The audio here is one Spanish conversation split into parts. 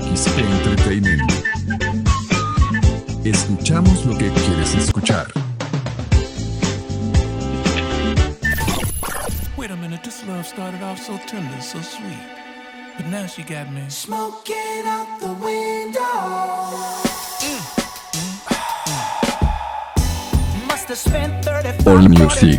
XP Entertainment. Escuchamos lo que quieres escuchar. Wait a minute, this love started off so tender, so sweet. But now she got me. Smoking out the window. Must have spent 35, All music.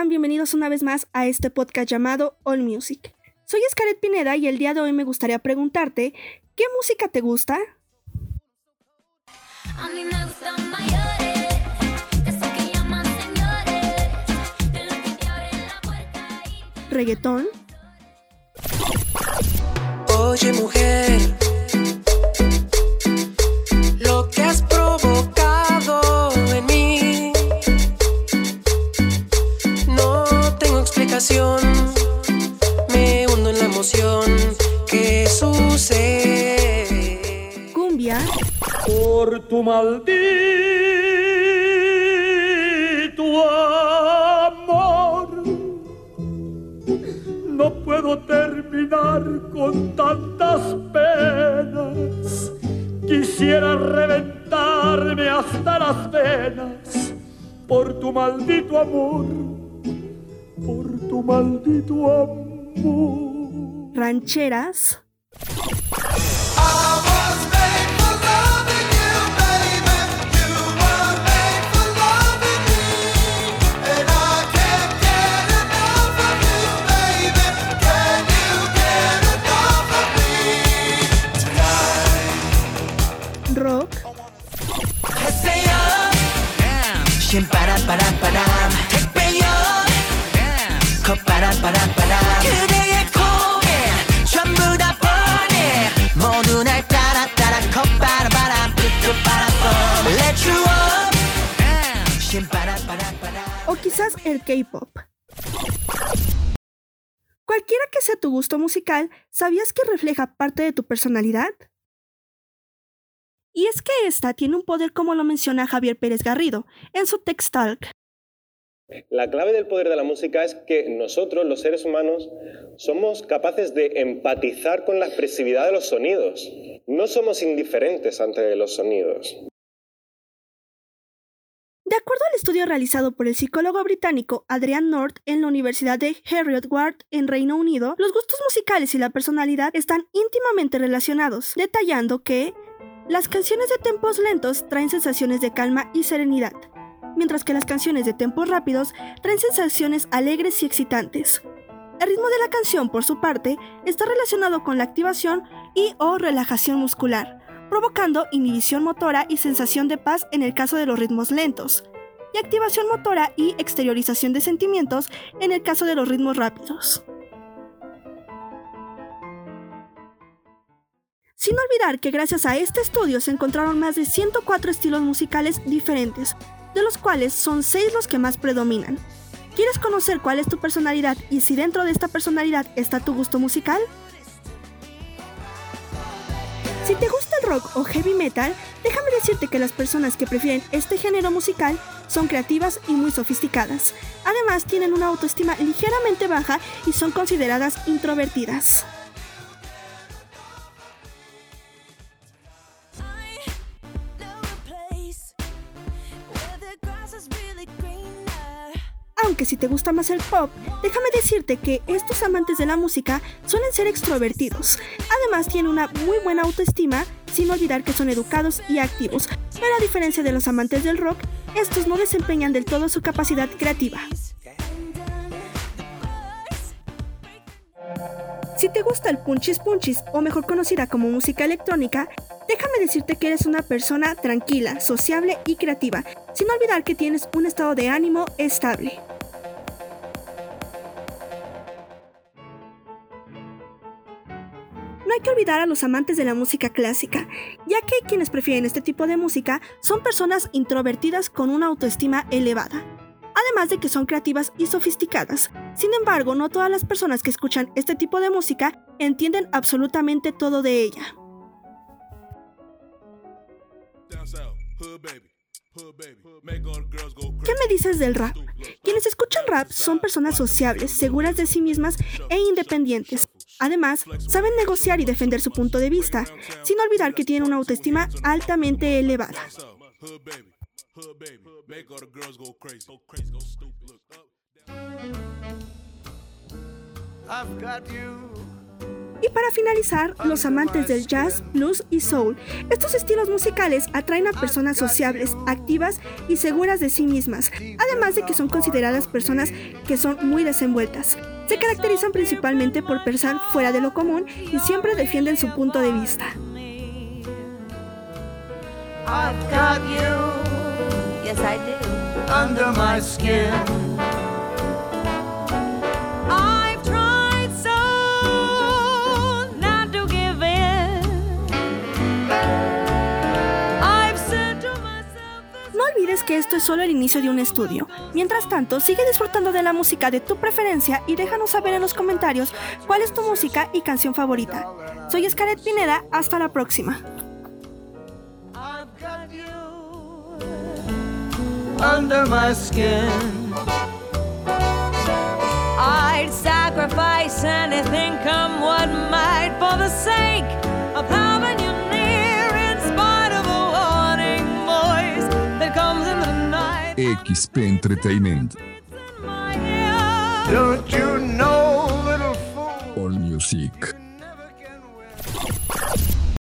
Están? Bienvenidos una vez más a este podcast llamado All Music. Soy Scarlett Pineda y el día de hoy me gustaría preguntarte, ¿qué música te gusta? A mí me gustan mayores, que llaman señores, de los que te abren la puerta y ¿Reggaetón? Oye mujer, tu maldito amor. No puedo terminar con tantas penas. Quisiera reventarme hasta las venas por tu maldito amor, por tu maldito amor. ¿Rancheras? Shin para para para 택배요 컵바람 바람 바람 그대의 코에 전부 다 뻔해 모두 날 따라 따라 컵바람 바람 끄끄 바람 Let you up 신 바람 바람 바람 ¿O quizás el K-Pop? Cualquiera que sea tu gusto musical, ¿sabías que refleja parte de tu personalidad? Y es que esta tiene un poder como lo menciona Javier Pérez Garrido en su Text Talk. La clave del poder de la música es que nosotros, los seres humanos, somos capaces de empatizar con la expresividad de los sonidos. No somos indiferentes ante los sonidos. De acuerdo al estudio realizado por el psicólogo británico Adrian North en la Universidad de Heriot-Ward en Reino Unido, los gustos musicales y la personalidad están íntimamente relacionados, detallando que las canciones de tempos lentos traen sensaciones de calma y serenidad, mientras que las canciones de tempos rápidos traen sensaciones alegres y excitantes. El ritmo de la canción, por su parte, está relacionado con la activación y o relajación muscular, provocando inhibición motora y sensación de paz en el caso de los ritmos lentos, y activación motora y exteriorización de sentimientos en el caso de los ritmos rápidos. Sin olvidar que gracias a este estudio se encontraron más de 104 estilos musicales diferentes, de los cuales son 6 los que más predominan. ¿Quieres conocer cuál es tu personalidad y si dentro de esta personalidad está tu gusto musical? Si te gusta el rock o heavy metal, déjame decirte que las personas que prefieren este género musical son creativas y muy sofisticadas. Además, tienen una autoestima ligeramente baja y son consideradas introvertidas. Aunque si te gusta más el pop, déjame decirte que estos amantes de la música suelen ser extrovertidos. Además tienen una muy buena autoestima, sin olvidar que son educados y activos. Pero a diferencia de los amantes del rock, estos no desempeñan del todo su capacidad creativa. Si te gusta el punchis punchis, o mejor conocida como música electrónica, déjame decirte que eres una persona tranquila, sociable y creativa, sin olvidar que tienes un estado de ánimo estable. Hay que olvidar a los amantes de la música clásica, ya que quienes prefieren este tipo de música son personas introvertidas con una autoestima elevada. además de que son creativas y sofisticadas. Sin embargo, no todas las personas que escuchan este tipo de música entienden absolutamente todo de ella. ¿Qué me dices del rap? Quienes escuchan rap son personas sociables, seguras de sí mismas e independientes. Además, saben negociar y defender su punto de vista, sin olvidar que tienen una autoestima altamente elevada. Y para finalizar, los amantes del jazz, blues y soul. Estos estilos musicales atraen a personas sociables, activas y seguras de sí mismas, además de que son consideradas personas que son muy desenvueltas. Se caracterizan principalmente por pensar fuera de lo común y siempre defienden su punto de vista. Esto es solo el inicio de un estudio. Mientras tanto, sigue disfrutando de la música de tu preferencia y déjanos saber en los comentarios cuál es tu música y canción favorita. Soy Scarlett Pineda, hasta la próxima. I'd sacrifice anything come for the sake little fool? All Music.